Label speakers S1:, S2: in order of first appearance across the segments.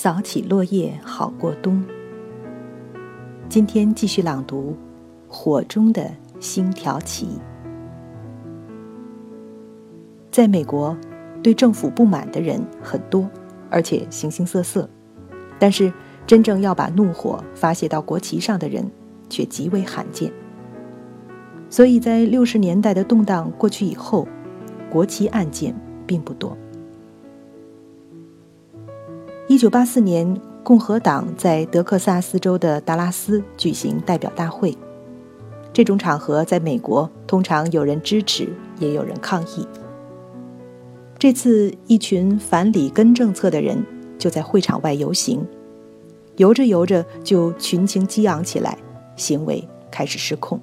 S1: 扫起落叶好过冬。今天继续朗读《火中的星条旗》。在美国，对政府不满的人很多，而且形形色色，但是真正要把怒火发泄到国旗上的人却极为罕见。所以在六十年代的动荡过去以后，国旗案件并不多。一九八四年，共和党在德克萨斯州的达拉斯举行代表大会。这种场合在美国通常有人支持，也有人抗议。这次，一群反里根政策的人就在会场外游行，游着游着就群情激昂起来，行为开始失控。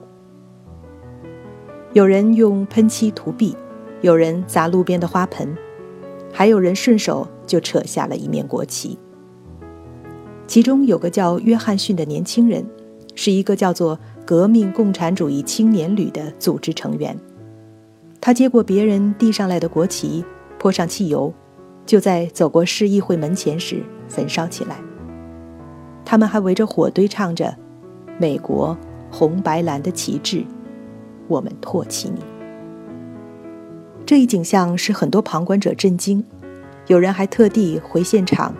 S1: 有人用喷漆涂壁，有人砸路边的花盆。还有人顺手就扯下了一面国旗。其中有个叫约翰逊的年轻人，是一个叫做“革命共产主义青年旅”的组织成员。他接过别人递上来的国旗，泼上汽油，就在走过市议会门前时焚烧起来。他们还围着火堆唱着：“美国红白蓝的旗帜，我们唾弃你。”这一景象使很多旁观者震惊，有人还特地回现场，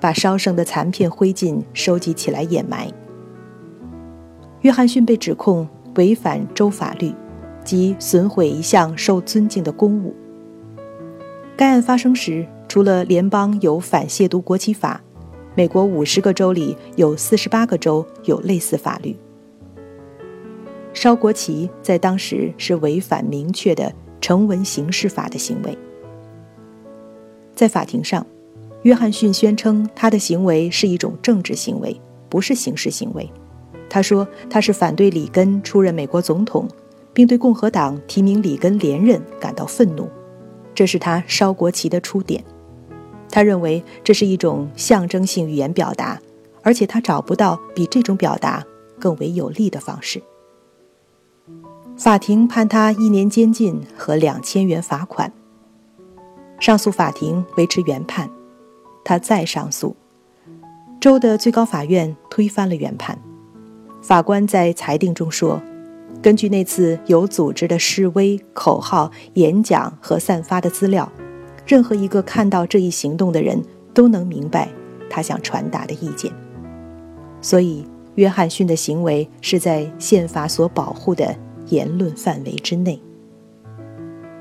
S1: 把烧剩的残片灰烬收集起来掩埋。约翰逊被指控违反州法律，及损毁一项受尊敬的公物。该案发生时，除了联邦有反亵渎国旗法，美国五十个州里有四十八个州有类似法律。烧国旗在当时是违反明确的。成文刑事法的行为，在法庭上，约翰逊宣称他的行为是一种政治行为，不是刑事行为。他说他是反对里根出任美国总统，并对共和党提名里根连任感到愤怒。这是他烧国旗的出点。他认为这是一种象征性语言表达，而且他找不到比这种表达更为有力的方式。法庭判他一年监禁和两千元罚款。上诉法庭维持原判，他再上诉，州的最高法院推翻了原判。法官在裁定中说：“根据那次有组织的示威、口号、演讲和散发的资料，任何一个看到这一行动的人都能明白他想传达的意见。所以，约翰逊的行为是在宪法所保护的。”言论范围之内，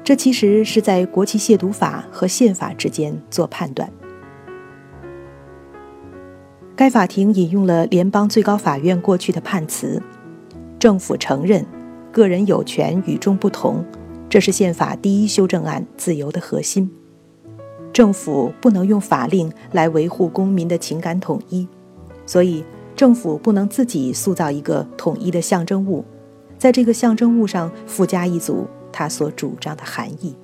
S1: 这其实是在国旗亵渎法和宪法之间做判断。该法庭引用了联邦最高法院过去的判词：政府承认个人有权与众不同，这是宪法第一修正案自由的核心。政府不能用法令来维护公民的情感统一，所以政府不能自己塑造一个统一的象征物。在这个象征物上附加一组他所主张的含义，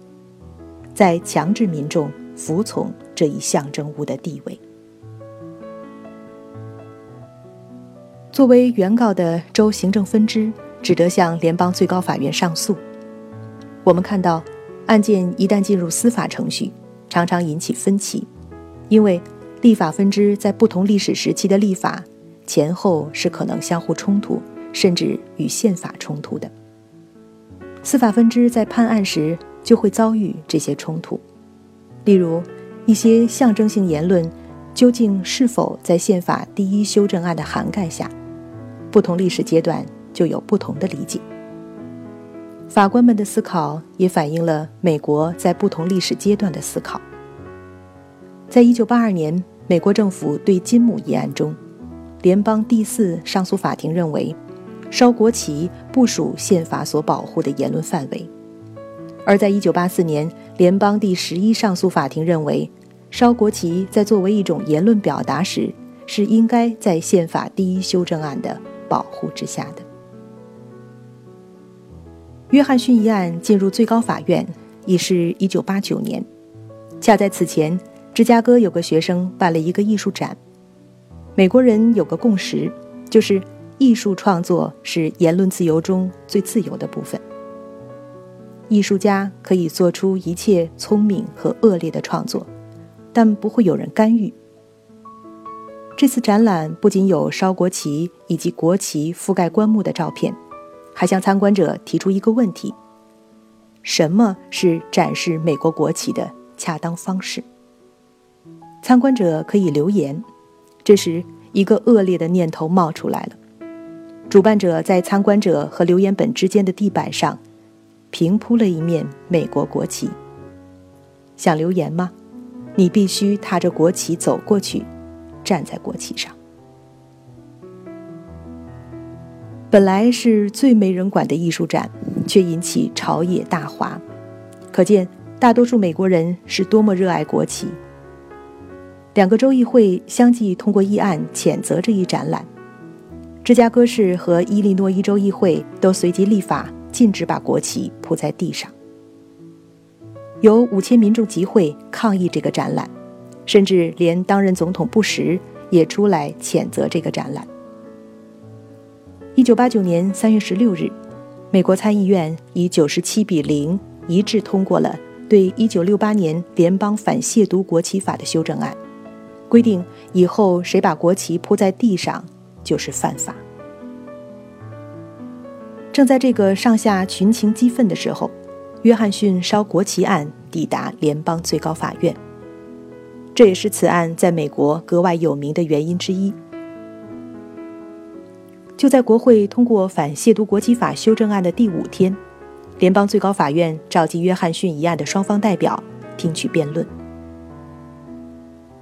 S1: 在强制民众服从这一象征物的地位。作为原告的州行政分支，只得向联邦最高法院上诉。我们看到，案件一旦进入司法程序，常常引起分歧，因为立法分支在不同历史时期的立法前后是可能相互冲突。甚至与宪法冲突的司法分支在判案时就会遭遇这些冲突，例如一些象征性言论究竟是否在宪法第一修正案的涵盖下，不同历史阶段就有不同的理解。法官们的思考也反映了美国在不同历史阶段的思考。在一九八二年美国政府对金姆一案中，联邦第四上诉法庭认为。烧国旗不属宪法所保护的言论范围，而在1984年，联邦第十一上诉法庭认为，烧国旗在作为一种言论表达时，是应该在宪法第一修正案的保护之下的。约翰逊一案进入最高法院已是一九八九年，恰在此前，芝加哥有个学生办了一个艺术展。美国人有个共识，就是。艺术创作是言论自由中最自由的部分。艺术家可以做出一切聪明和恶劣的创作，但不会有人干预。这次展览不仅有烧国旗以及国旗覆盖棺木的照片，还向参观者提出一个问题：什么是展示美国国旗的恰当方式？参观者可以留言。这时，一个恶劣的念头冒出来了。主办者在参观者和留言本之间的地板上平铺了一面美国国旗。想留言吗？你必须踏着国旗走过去，站在国旗上。本来是最没人管的艺术展，却引起朝野大哗，可见大多数美国人是多么热爱国旗。两个州议会相继通过议案谴责这一展览，芝加哥市和伊利诺伊州议会都随即立法禁止把国旗铺在地上。有五千民众集会抗议这个展览，甚至连当任总统布什也出来谴责这个展览。一九八九年三月十六日，美国参议院以九十七比零一致通过了对一九六八年联邦反亵渎国旗法的修正案。规定以后谁把国旗铺在地上，就是犯法。正在这个上下群情激愤的时候，约翰逊烧国旗案抵达联邦最高法院。这也是此案在美国格外有名的原因之一。就在国会通过反亵渎国旗法修正案的第五天，联邦最高法院召集约翰逊一案的双方代表听取辩论。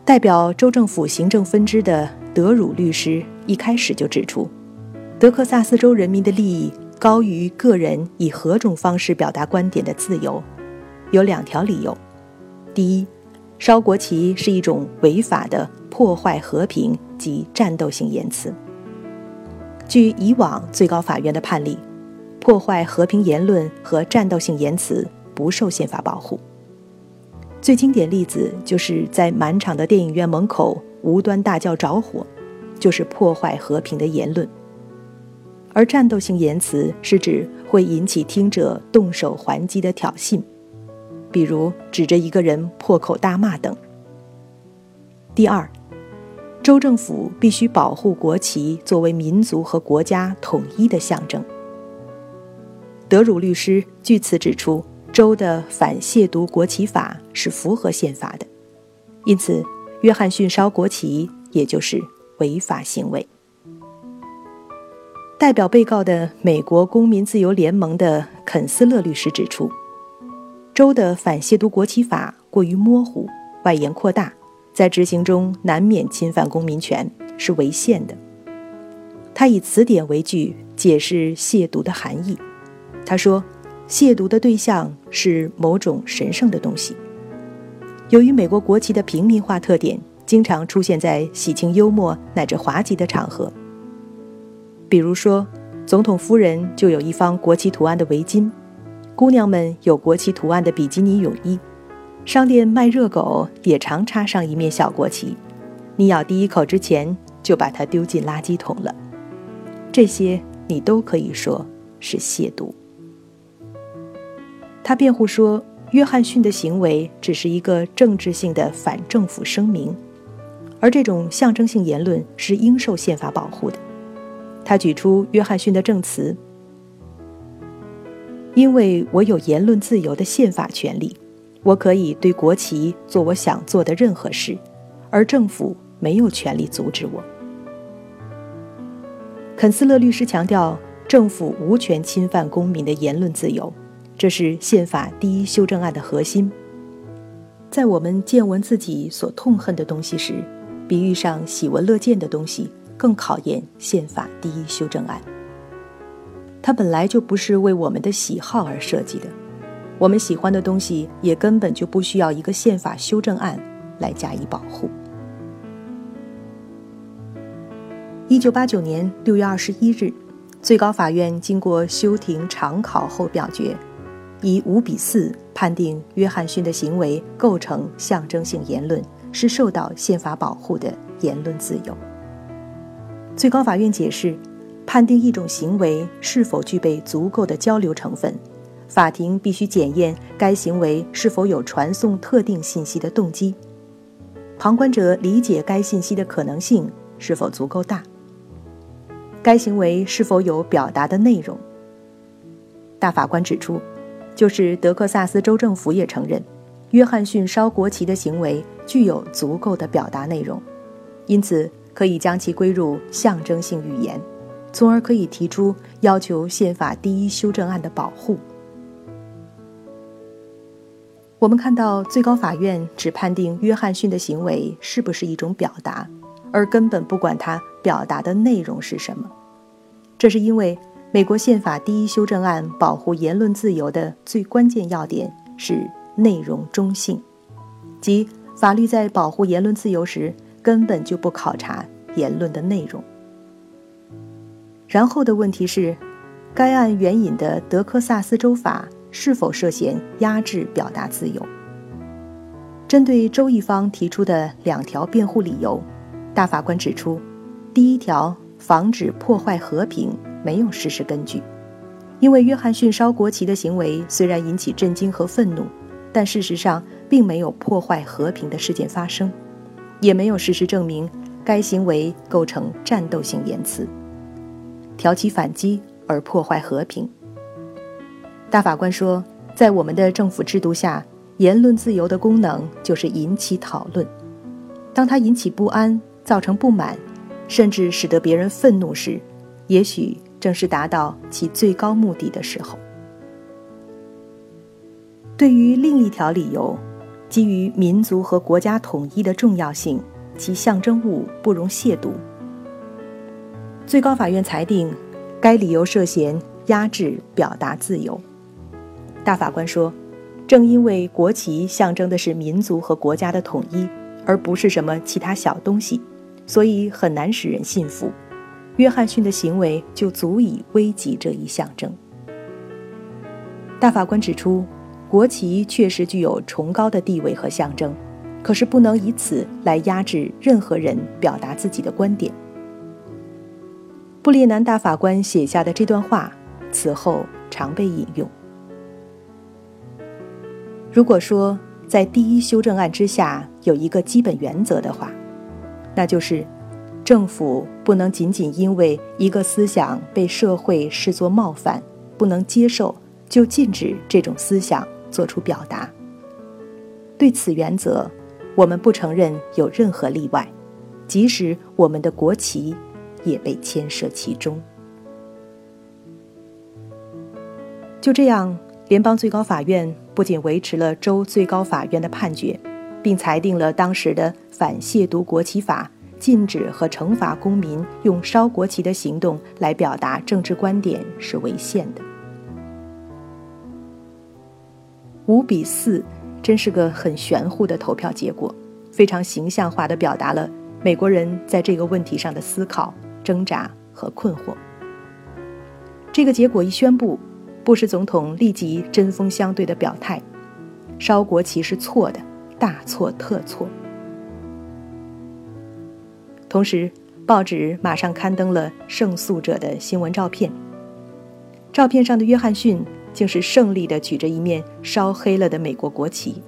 S1: 代表州政府行政分支的德鲁律师一开始就指出，德克萨斯州人民的利益高于个人以何种方式表达观点的自由，有两条理由：第一，烧国旗是一种违法的破坏和平及战斗性言辞。据以往最高法院的判例，破坏和平言论和战斗性言辞不受宪法保护。最经典例子就是在满场的电影院门口无端大叫着火，就是破坏和平的言论。而战斗性言辞是指会引起听者动手还击的挑衅，比如指着一个人破口大骂等。第二，州政府必须保护国旗作为民族和国家统一的象征。德鲁律师据此指出。州的反亵渎国旗法是符合宪法的，因此约翰逊烧国旗也就是违法行为。代表被告的美国公民自由联盟的肯斯勒律师指出，州的反亵渎国旗法过于模糊、外延扩大，在执行中难免侵犯公民权，是违宪的。他以词典为据解释亵渎的含义，他说。亵渎的对象是某种神圣的东西。由于美国国旗的平民化特点，经常出现在喜庆、幽默乃至滑稽的场合。比如说，总统夫人就有一方国旗图案的围巾，姑娘们有国旗图案的比基尼泳衣，商店卖热狗也常插上一面小国旗。你咬第一口之前就把它丢进垃圾桶了。这些你都可以说是亵渎。他辩护说，约翰逊的行为只是一个政治性的反政府声明，而这种象征性言论是应受宪法保护的。他举出约翰逊的证词：“因为我有言论自由的宪法权利，我可以对国旗做我想做的任何事，而政府没有权利阻止我。”肯斯勒律师强调，政府无权侵犯公民的言论自由。这是宪法第一修正案的核心。在我们见闻自己所痛恨的东西时，比喻上喜闻乐见的东西更考验宪法第一修正案。它本来就不是为我们的喜好而设计的，我们喜欢的东西也根本就不需要一个宪法修正案来加以保护。一九八九年六月二十一日，最高法院经过休庭常考后表决。以五比四判定约翰逊的行为构成象征性言论，是受到宪法保护的言论自由。最高法院解释，判定一种行为是否具备足够的交流成分，法庭必须检验该行为是否有传送特定信息的动机。旁观者理解该信息的可能性是否足够大，该行为是否有表达的内容。大法官指出，就是德克萨斯州政府也承认，约翰逊烧国旗的行为具有足够的表达内容，因此可以将其归入象征性语言，从而可以提出要求宪法第一修正案的保护。我们看到最高法院只判定约翰逊的行为是不是一种表达，而根本不管他表达的内容是什么。这是因为美国宪法第一修正案保护言论自由的最关键要点是内容中性，即法律在保护言论自由时根本就不考察言论的内容。然后的问题是，该案援引的德克萨斯州法。是否涉嫌压制表达自由？针对周一方提出的两条辩护理由，大法官指出，第一条防止破坏和平没有事实根据，因为约翰逊烧国旗的行为虽然引起震惊和愤怒，但事实上并没有破坏和平的事件发生，也没有事实证明该行为构成战斗性言辞，挑起反击而破坏和平。大法官说，在我们的政府制度下，言论自由的功能就是引起讨论。当它引起不安、造成不满，甚至使得别人愤怒时，也许正是达到其最高目的的时候。对于另一条理由，基于民族和国家统一的重要性，其象征物不容亵渎。最高法院裁定，该理由涉嫌压制表达自由。大法官说：“正因为国旗象征的是民族和国家的统一，而不是什么其他小东西，所以很难使人信服。约翰逊的行为就足以危及这一象征。”大法官指出，国旗确实具有崇高的地位和象征，可是不能以此来压制任何人表达自己的观点。布列南大法官写下的这段话，此后常被引用。如果说在第一修正案之下有一个基本原则的话，那就是政府不能仅仅因为一个思想被社会视作冒犯、不能接受，就禁止这种思想做出表达。对此原则，我们不承认有任何例外，即使我们的国旗也被牵涉其中。就这样。联邦最高法院不仅维持了州最高法院的判决，并裁定了当时的反亵渎国旗法禁止和惩罚公民用烧国旗的行动来表达政治观点是违宪的。五比四，真是个很玄乎的投票结果，非常形象化的表达了美国人在这个问题上的思考、挣扎和困惑。这个结果一宣布。布什总统立即针锋相对的表态：“烧国旗是错的，大错特错。”同时，报纸马上刊登了胜诉者的新闻照片。照片上的约翰逊竟是胜利的举着一面烧黑了的美国国旗。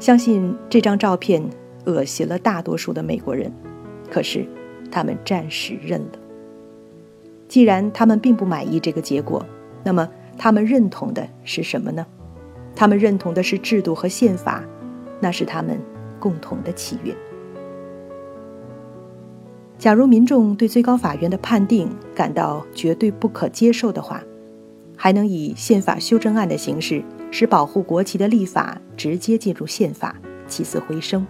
S1: 相信这张照片恶心了大多数的美国人，可是他们暂时认了。既然他们并不满意这个结果，那么他们认同的是什么呢？他们认同的是制度和宪法，那是他们共同的契约。假如民众对最高法院的判定感到绝对不可接受的话，还能以宪法修正案的形式使保护国旗的立法直接进入宪法，起死回生。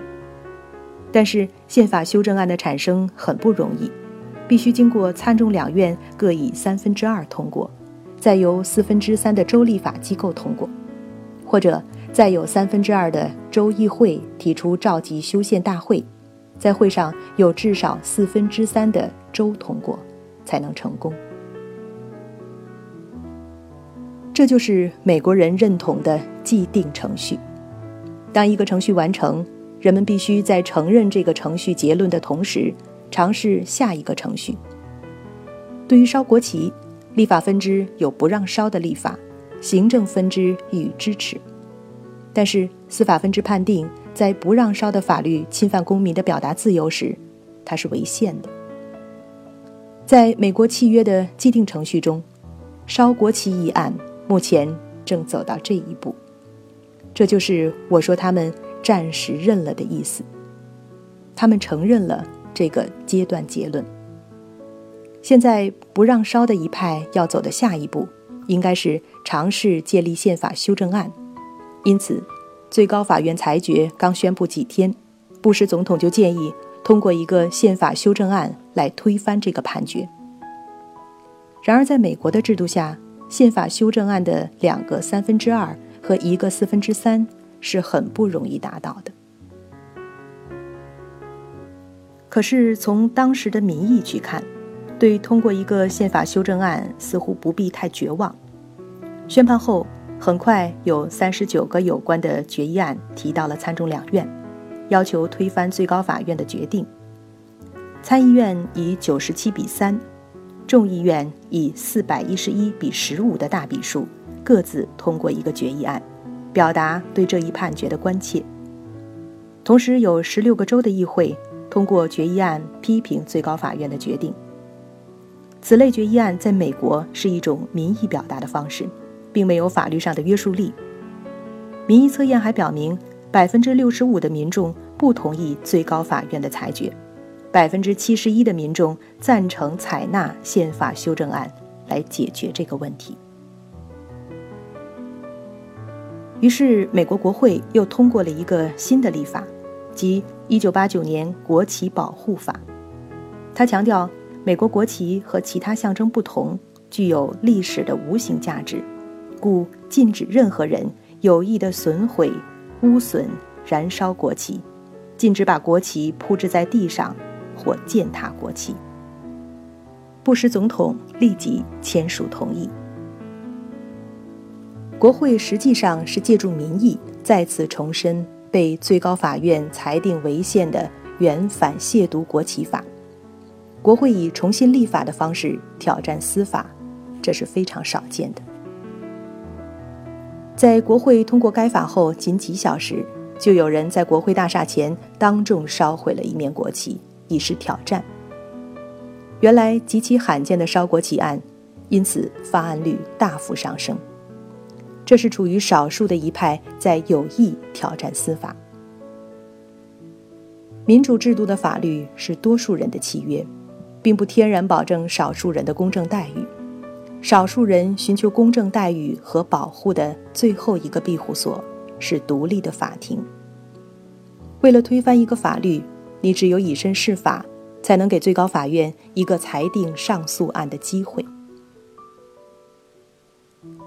S1: 但是宪法修正案的产生很不容易。必须经过参众两院各以三分之二通过，再由四分之三的州立法机构通过，或者再有三分之二的州议会提出召集修宪大会，在会上有至少四分之三的州通过，才能成功。这就是美国人认同的既定程序。当一个程序完成，人们必须在承认这个程序结论的同时。尝试下一个程序。对于烧国旗，立法分支有不让烧的立法，行政分支予以支持。但是司法分支判定，在不让烧的法律侵犯公民的表达自由时，它是违宪的。在美国契约的既定程序中，烧国旗一案目前正走到这一步，这就是我说他们暂时认了的意思。他们承认了这个阶段结论。现在不让烧的一派要走的下一步，应该是尝试建立宪法修正案。因此，最高法院裁决刚宣布几天，布什总统就建议。通过一个宪法修正案来推翻这个判决。然而，在美国的制度下，宪法修正案的两个三分之二和一个四分之三是很不容易达到的。可是，从当时的民意去看，对通过一个宪法修正案似乎不必太绝望。宣判后，很快有三十九个有关的决议案提到了参众两院。要求推翻最高法院的决定。参议院以九十七比三，众议院以四百一十一比十五的大比数，各自通过一个决议案，表达对这一判决的关切。同时，有十六个州的议会通过决议案批评最高法院的决定。此类决议案在美国是一种民意表达的方式，并没有法律上的约束力。民意测验还表明。百分之六十五的民众不同意最高法院的裁决，百分之七十一的民众赞成采纳宪法修正案来解决这个问题。于是，美国国会又通过了一个新的立法，即一九八九年国旗保护法。他强调，美国国旗和其他象征不同，具有历史的无形价值，故禁止任何人有意的损毁。污损、燃烧国旗，禁止把国旗铺置在地上或践踏国旗。布什总统立即签署同意。国会实际上是借助民意再次重申被最高法院裁定违宪的原反亵渎国旗法。国会以重新立法的方式挑战司法，这是非常少见的。在国会通过该法后，仅几小时，就有人在国会大厦前当众烧毁了一面国旗，以示挑战。原来极其罕见的烧国旗案，因此发案率大幅上升。这是处于少数的一派在有意挑战司法。民主制度的法律是多数人的契约，并不天然保证少数人的公正待遇。少数人寻求公正待遇和保护的最后一个庇护所是独立的法庭。为了推翻一个法律，你只有以身试法，才能给最高法院一个裁定上诉案的机会。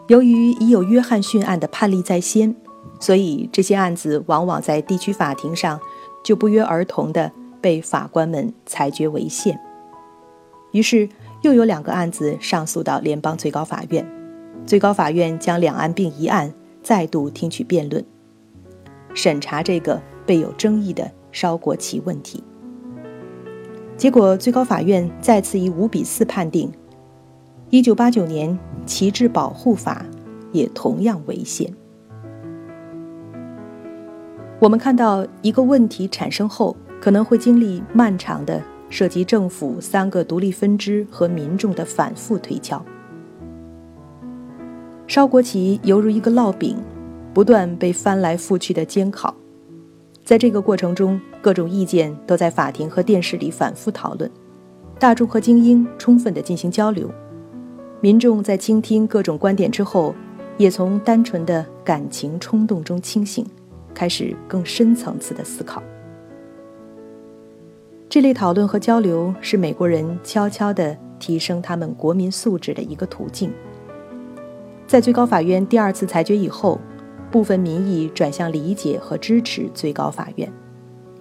S1: 由于已有约翰逊案的判例在先，所以这些案子往往在地区法庭上就不约而同地被法官们裁决违宪。于是。又有两个案子上诉到联邦最高法院，最高法院将两案并一案再度听取辩论，审查这个备有争议的烧国旗问题。结果，最高法院再次以五比四判定，一九八九年旗帜保护法也同样违宪。我们看到一个问题产生后，可能会经历漫长的。涉及政府三个独立分支和民众的反复推敲，烧国旗犹如一个烙饼，不断被翻来覆去的煎烤。在这个过程中，各种意见都在法庭和电视里反复讨论，大众和精英充分地进行交流，民众在倾听各种观点之后，也从单纯的感情冲动中清醒，开始更深层次的思考。这类讨论和交流是美国人悄悄地提升他们国民素质的一个途径。在最高法院第二次裁决以后，部分民意转向理解和支持最高法院，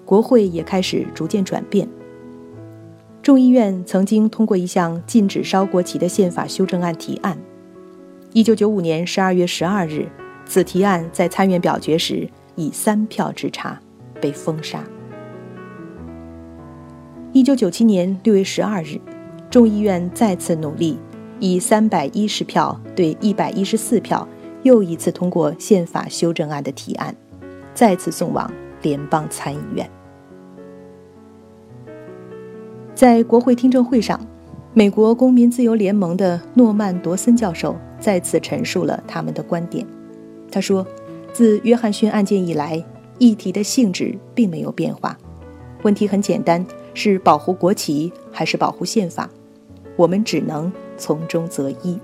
S1: 国会也开始逐渐转变。众议院曾经通过一项禁止烧国旗的宪法修正案提案，1995年12月12日，此提案在参院表决时以三票之差被封杀。一九九七年六月十二日，众议院再次努力，以三百一十票对一百一十四票，又一次通过宪法修正案的提案，再次送往联邦参议院。在国会听证会上，美国公民自由联盟的诺曼·罗森教授再次陈述了他们的观点。他说：“自约翰逊案件以来，议题的性质并没有变化。问题很简单，是保护国旗还是保护宪法？我们只能从中择一。”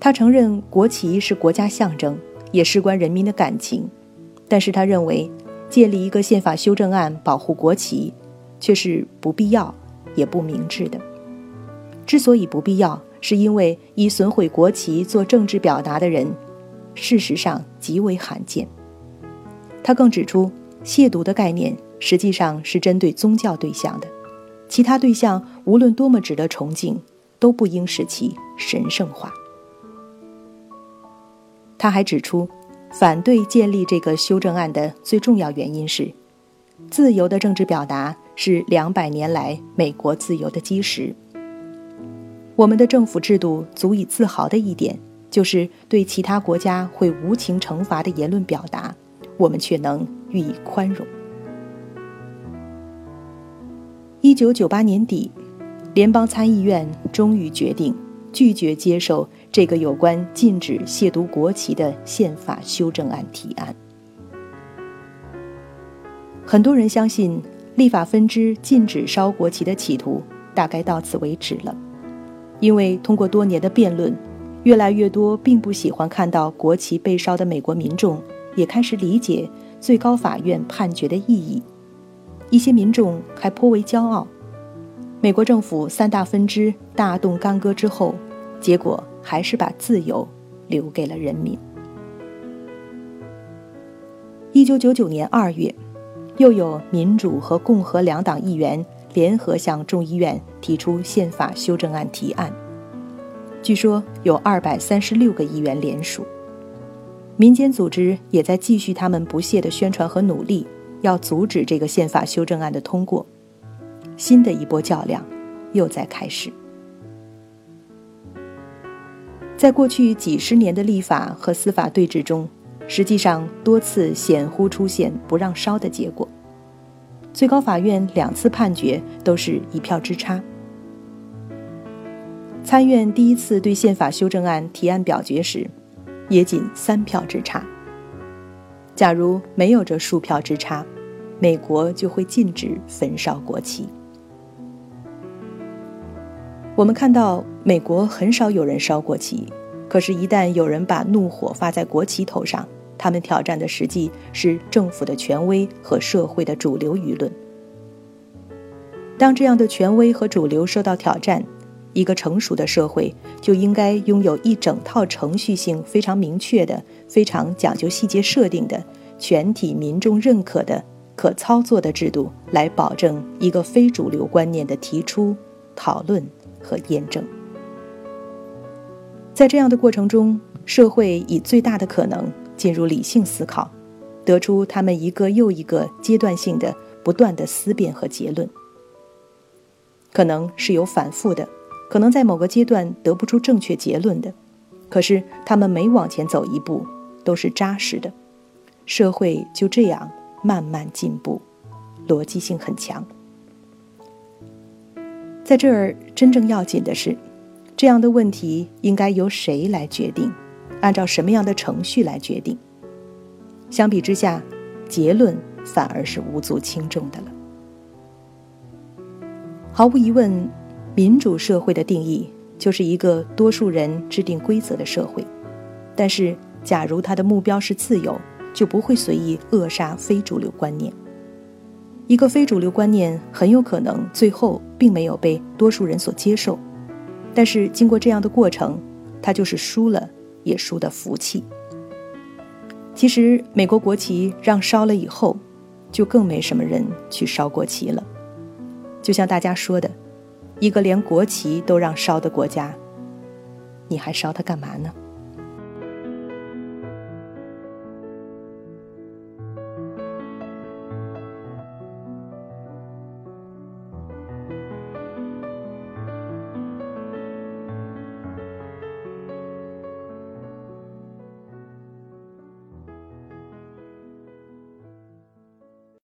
S1: 他承认国旗是国家象征，也事关人民的感情，但是他认为建立一个宪法修正案保护国旗，却是不必要也不明智的。之所以不必要，是因为以损毁国旗做政治表达的人，事实上极为罕见。他更指出，亵渎的概念实际上是针对宗教对象的，其他对象无论多么值得崇敬，都不应使其神圣化。他还指出，反对建立这个修正案的最重要原因是，自由的政治表达是两百年来美国自由的基石。我们的政府制度足以自豪的一点，就是对其他国家会无情惩罚的言论表达，我们却能予以宽容。一九九八年底，联邦参议院终于决定拒绝接受。这个有关禁止亵渎国旗的宪法修正案提案，很多人相信立法分支禁止烧国旗的企图大概到此为止了，因为通过多年的辩论，越来越多并不喜欢看到国旗被烧的美国民众也开始理解最高法院判决的意义，一些民众还颇为骄傲。美国政府三大分支大动干戈之后，结果。还是把自由留给了人民。一九九九年二月，又有民主和共和两党议员联合向众议院提出宪法修正案提案，据说有二百三十六个议员联署。民间组织也在继续他们不懈的宣传和努力，要阻止这个宪法修正案的通过。新的一波较量又在开始。在过去几十年的立法和司法对峙中，实际上多次显乎出现不让烧的结果。最高法院两次判决都是一票之差。参院第一次对宪法修正案提案表决时，也仅三票之差。假如没有这数票之差，美国就会禁止焚烧国旗。我们看到，美国很少有人烧国旗，可是，一旦有人把怒火发在国旗头上，他们挑战的实际是政府的权威和社会的主流舆论。当这样的权威和主流受到挑战，一个成熟的社会就应该拥有一整套程序性非常明确的、非常讲究细节设定的、全体民众认可的、可操作的制度，来保证一个非主流观念的提出、讨论。和验证，在这样的过程中，社会以最大的可能进入理性思考，得出他们一个又一个阶段性的、不断的思辨和结论。可能是有反复的，可能在某个阶段得不出正确结论的，可是他们每往前走一步，都是扎实的。社会就这样慢慢进步，逻辑性很强。在这儿，真正要紧的是，这样的问题应该由谁来决定，按照什么样的程序来决定？相比之下，结论反而是无足轻重的了。毫无疑问，民主社会的定义就是一个多数人制定规则的社会。但是，假如他的目标是自由，就不会随意扼杀非主流观念。一个非主流观念很有可能最后并没有被多数人所接受，但是经过这样的过程，他就是输了也输的服气。其实美国国旗让烧了以后，就更没什么人去烧国旗了。就像大家说的，一个连国旗都让烧的国家，你还烧它干嘛呢？